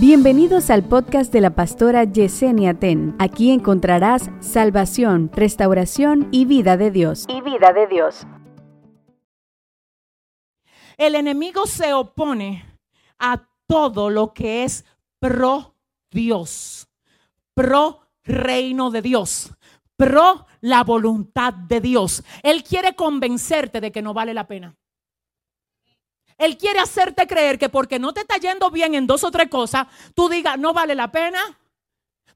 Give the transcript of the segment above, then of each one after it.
Bienvenidos al podcast de la pastora Yesenia Ten. Aquí encontrarás salvación, restauración y vida de Dios. y vida de Dios. El enemigo se opone a todo lo que es pro Dios, pro reino de Dios, pro la voluntad de Dios. Él quiere convencerte de que no vale la pena. Él quiere hacerte creer que porque no te está yendo bien en dos o tres cosas, tú digas, no vale la pena.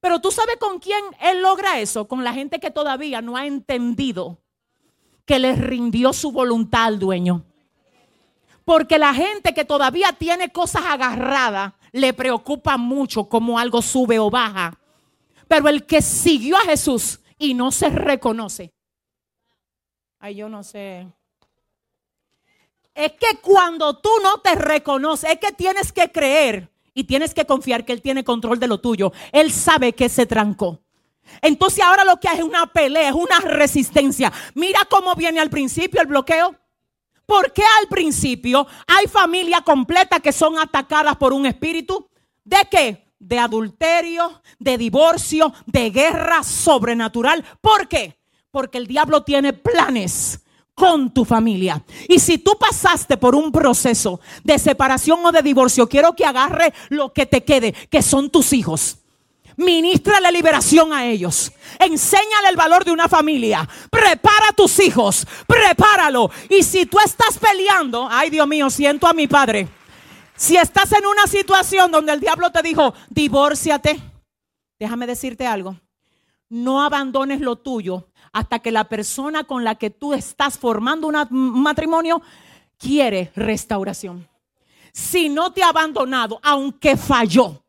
Pero tú sabes con quién Él logra eso, con la gente que todavía no ha entendido que le rindió su voluntad al dueño. Porque la gente que todavía tiene cosas agarradas le preocupa mucho cómo algo sube o baja. Pero el que siguió a Jesús y no se reconoce. Ay, yo no sé. Es que cuando tú no te reconoces, es que tienes que creer y tienes que confiar que Él tiene control de lo tuyo. Él sabe que se trancó. Entonces ahora lo que hay es una pelea, es una resistencia. Mira cómo viene al principio el bloqueo. ¿Por qué al principio hay familias completas que son atacadas por un espíritu? ¿De qué? De adulterio, de divorcio, de guerra sobrenatural. ¿Por qué? Porque el diablo tiene planes con tu familia. Y si tú pasaste por un proceso de separación o de divorcio, quiero que agarre lo que te quede, que son tus hijos. Ministra la liberación a ellos. Enséñale el valor de una familia. Prepara a tus hijos. Prepáralo. Y si tú estás peleando, ay Dios mío, siento a mi padre. Si estás en una situación donde el diablo te dijo, divórciate, déjame decirte algo. No abandones lo tuyo hasta que la persona con la que tú estás formando un matrimonio quiere restauración. Si no te ha abandonado, aunque falló,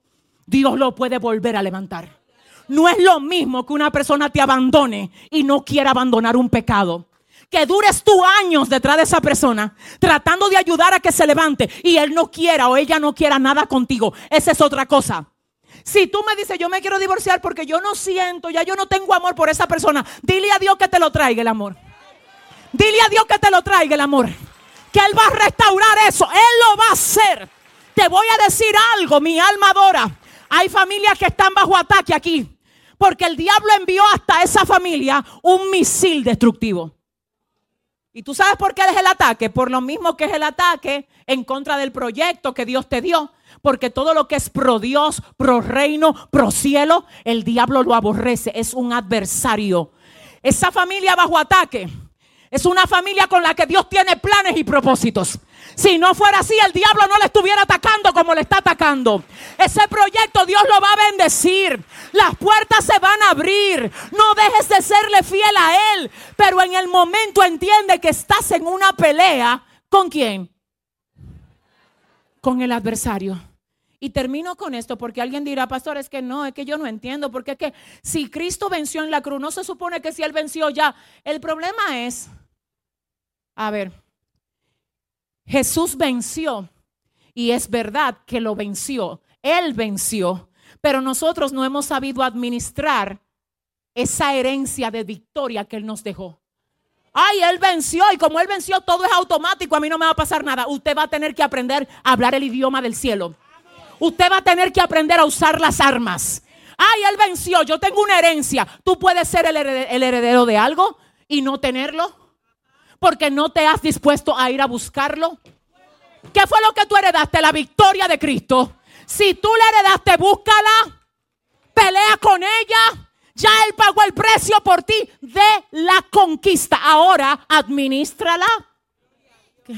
Dios lo puede volver a levantar. No es lo mismo que una persona te abandone y no quiera abandonar un pecado. Que dures tú años detrás de esa persona tratando de ayudar a que se levante y él no quiera o ella no quiera nada contigo. Esa es otra cosa. Si tú me dices, yo me quiero divorciar porque yo no siento, ya yo no tengo amor por esa persona, dile a Dios que te lo traiga el amor. Dile a Dios que te lo traiga el amor. Que Él va a restaurar eso. Él lo va a hacer. Te voy a decir algo, mi alma adora. Hay familias que están bajo ataque aquí. Porque el diablo envió hasta esa familia un misil destructivo. ¿Y tú sabes por qué es el ataque? Por lo mismo que es el ataque en contra del proyecto que Dios te dio. Porque todo lo que es pro Dios, pro reino, pro cielo, el diablo lo aborrece. Es un adversario. Esa familia bajo ataque es una familia con la que Dios tiene planes y propósitos. Si no fuera así, el diablo no le estuviera atacando como le está atacando. Ese proyecto Dios lo va a bendecir. Las puertas se van a abrir. No dejes de serle fiel a Él. Pero en el momento entiende que estás en una pelea. ¿Con quién? Con el adversario. Y termino con esto porque alguien dirá, pastor, es que no, es que yo no entiendo, porque es que si Cristo venció en la cruz, no se supone que si Él venció ya. El problema es, a ver, Jesús venció y es verdad que lo venció, Él venció, pero nosotros no hemos sabido administrar esa herencia de victoria que Él nos dejó. Ay, Él venció y como Él venció todo es automático, a mí no me va a pasar nada. Usted va a tener que aprender a hablar el idioma del cielo. Usted va a tener que aprender a usar las armas. Ay, él venció, yo tengo una herencia. Tú puedes ser el herede- el heredero de algo y no tenerlo. Porque no te has dispuesto a ir a buscarlo. ¿Qué fue lo que tú heredaste? La victoria de Cristo. Si tú la heredaste, búscala. Pelea con ella. Ya Él pagó el precio por ti de la conquista. Ahora, administrala.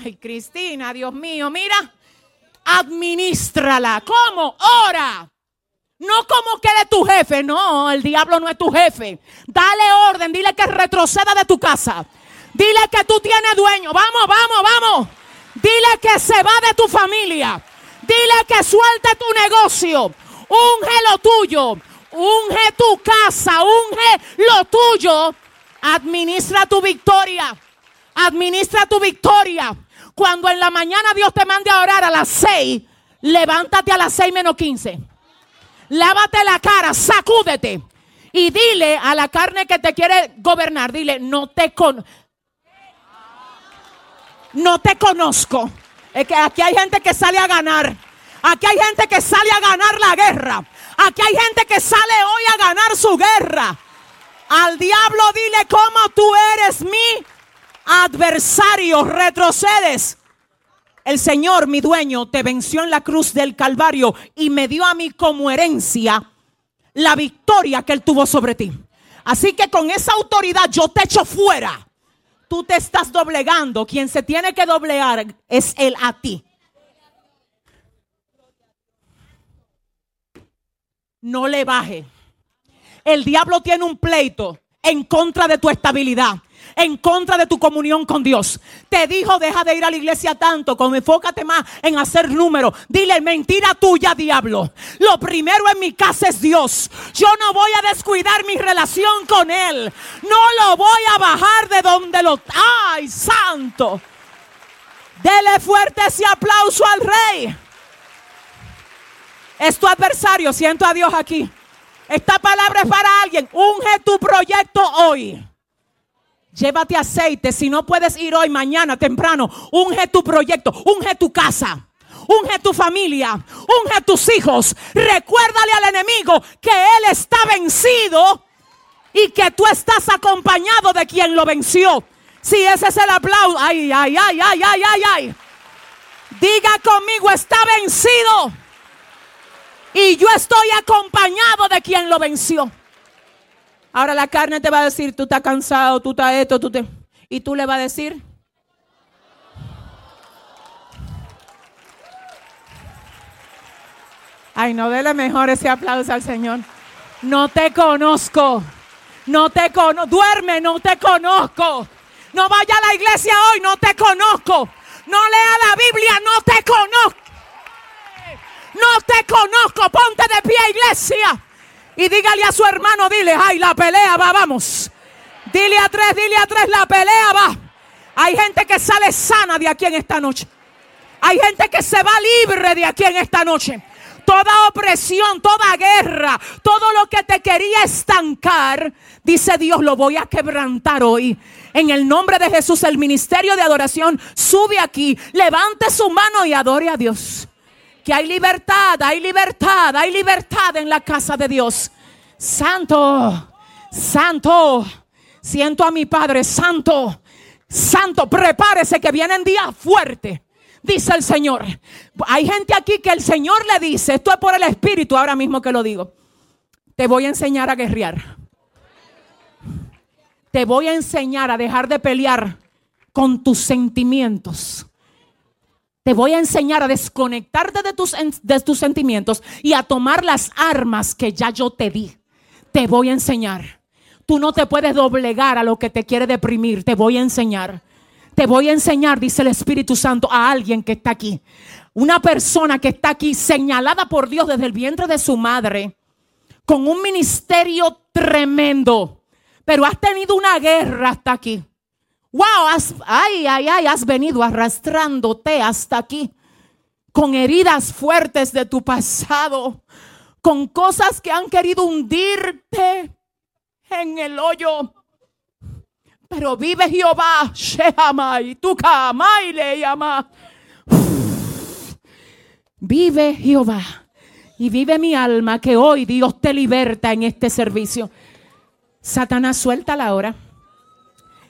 Ay, Cristina, Dios mío, mira administrala. ¿Cómo? Ora. No como que eres tu jefe, no, el diablo no es tu jefe. Dale orden, dile que retroceda de tu casa. Dile que tú tienes dueño. Vamos, vamos, vamos. Dile que se va de tu familia. Dile que suelte tu negocio. Unge lo tuyo. Unge tu casa. Unge lo tuyo. Administra tu victoria. Administra tu victoria. Cuando en la mañana Dios te mande a orar a las 6, levántate a las 6 menos 15. Lávate la cara, sacúdete. Y dile a la carne que te quiere gobernar, dile, no te con no te conozco. Es que aquí hay gente que sale a ganar. Aquí hay gente que sale a ganar la guerra. Aquí hay gente que sale hoy a ganar su guerra. Al diablo dile cómo tú eres mi adversario. Retrocedes. El Señor, mi dueño, te venció en la cruz del Calvario y me dio a mí como herencia la victoria que Él tuvo sobre ti. Así que con esa autoridad yo te echo fuera. Tú te estás doblegando. Quien se tiene que doblegar es Él a ti. No le baje. El diablo tiene un pleito en contra de tu estabilidad en contra de tu comunión con Dios. Te dijo, deja de ir a la iglesia tanto, como enfócate más en hacer números. Dile, mentira tuya, diablo. Lo primero en mi casa es Dios. Yo no voy a descuidar mi relación con Él. No lo voy a bajar de donde lo... ¡Ay, santo! Dele fuerte ese aplauso al rey. Es tu adversario, siento a Dios aquí. Esta palabra es para alguien. Unge tu proyecto hoy. Llévate aceite. Si no puedes ir hoy, mañana, temprano, unge tu proyecto, unge tu casa. Unge tu familia, unge tus hijos. Recuérdale al enemigo que él está vencido y que tú estás acompañado de quien lo venció. Si ese es el aplauso, ay, ay, ay, ay, ay, ay, ay. Diga conmigo, está vencido. Y yo estoy acompañado de quien lo venció. Ahora la carne te va a decir, tú estás cansado, tú estás esto, tú te... Y tú le vas a decir, Ay, no dele mejor ese aplauso al Señor. No te conozco. No te conozco. Duerme, no te conozco. No vaya a la iglesia hoy, no te conozco. No lea la Biblia, no te conozco. No te conozco. Ponte de pie, iglesia. Y dígale a su hermano, dile, ay, la pelea va, vamos. Dile a tres, dile a tres, la pelea va. Hay gente que sale sana de aquí en esta noche. Hay gente que se va libre de aquí en esta noche. Toda opresión, toda guerra, todo lo que te quería estancar, dice Dios, lo voy a quebrantar hoy. En el nombre de Jesús, el ministerio de adoración sube aquí, levante su mano y adore a Dios que hay libertad, hay libertad, hay libertad en la casa de Dios. Santo, santo, siento a mi Padre, santo, santo, prepárese que vienen días fuertes. Dice el Señor. Hay gente aquí que el Señor le dice, esto es por el Espíritu ahora mismo que lo digo. Te voy a enseñar a guerrear. Te voy a enseñar a dejar de pelear con tus sentimientos. Te voy a enseñar a desconectarte de tus, sentimientos y a tomar las armas que ya yo te di. Te voy a enseñar. Tú no te puedes doblegar a lo que te quiere deprimir. Te voy a enseñar. Te voy a enseñar, dice el Espíritu Santo, a alguien que está aquí. Una persona que está aquí señalada por Dios desde el vientre de su madre, con un ministerio tremendo, pero has tenido una guerra hasta aquí. Wow, has, ay, ay, ay, has venido arrastrándote hasta aquí con heridas fuertes de tu pasado, con cosas que han querido hundirte en el hoyo. Pero vive Jehová, Shehamai, tu le llama. Vive Jehová y vive mi alma que hoy Dios te liberta en este servicio. Satanás, suelta la hora.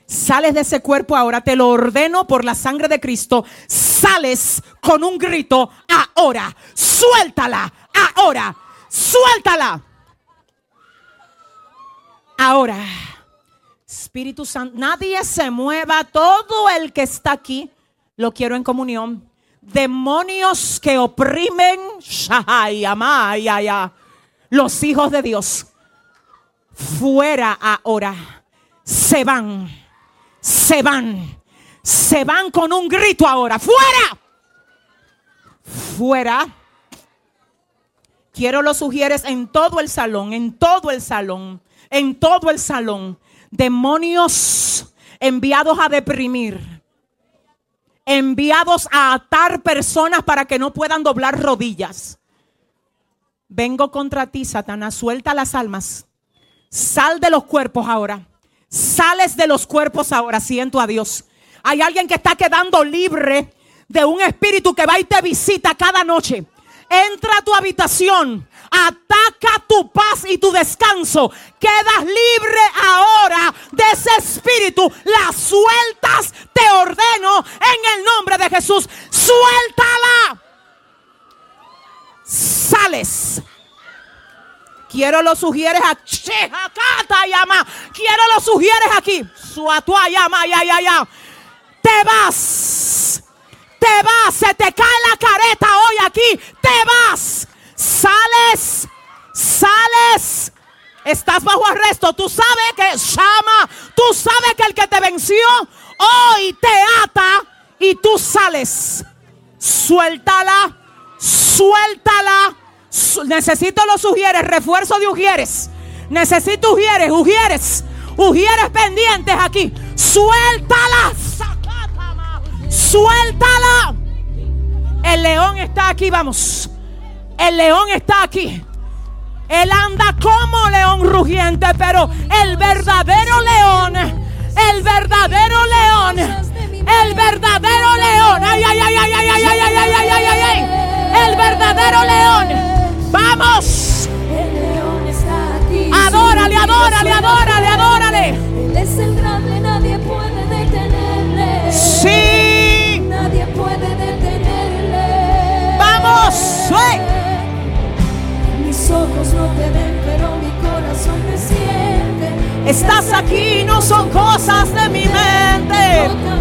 Sales de ese cuerpo ahora, te lo ordeno por la sangre de Cristo. Sales con un grito ahora. Suéltala ahora. Suéltala. Ahora. Espíritu Santo, nadie se mueva. Todo el que está aquí, lo quiero en comunión. Demonios que oprimen, los hijos de Dios, fuera ahora, se van se van. Se van con un grito ahora. ¡Fuera! Fuera. Quiero los sugieres en todo el salón, en todo el salón, en todo el salón. Demonios enviados a deprimir. Enviados a atar personas para que no puedan doblar rodillas. Vengo contra ti, Satanás. Suelta las almas. Sal de los cuerpos ahora. Sales de los cuerpos ahora, siento a Dios. Hay alguien que está quedando libre de un espíritu que va y te visita cada noche. entra a tu habitación, ataca tu paz y tu descanso. Quedas libre ahora de ese espíritu. La sueltas, te ordeno en el nombre de Jesús. Suéltala. Sales. Quiero lo sugieres aquí. Quiero lo sugieres aquí. llama, ya, ya, ya. Te vas. Te vas. Se te cae la careta hoy aquí. Te vas. Sales. Sales. Estás bajo arresto. Tú sabes que llama. Tú sabes que el que te venció hoy te ata y tú sales. Suéltala. Suéltala necesito los ujieres, refuerzo de ujieres. Necesito ujieres, ujieres, ujieres pendientes aquí. Suéltala, suéltala. El león está aquí, vamos. El león está aquí. Él anda como león rugiente, pero el verdadero león, el verdadero león, el verdadero león, ay, ay, ay, ay, ay, ay, ay, ay, ay, ay, ay, ay, el verdadero león Adórale, adórale, adórale. Él es el grande, nadie puede detenerle. Sí. Nadie puede detenerle. Vamos. Mis ojos no te ven, pero mi corazón te siente. Estás aquí, no son cosas de mi mente.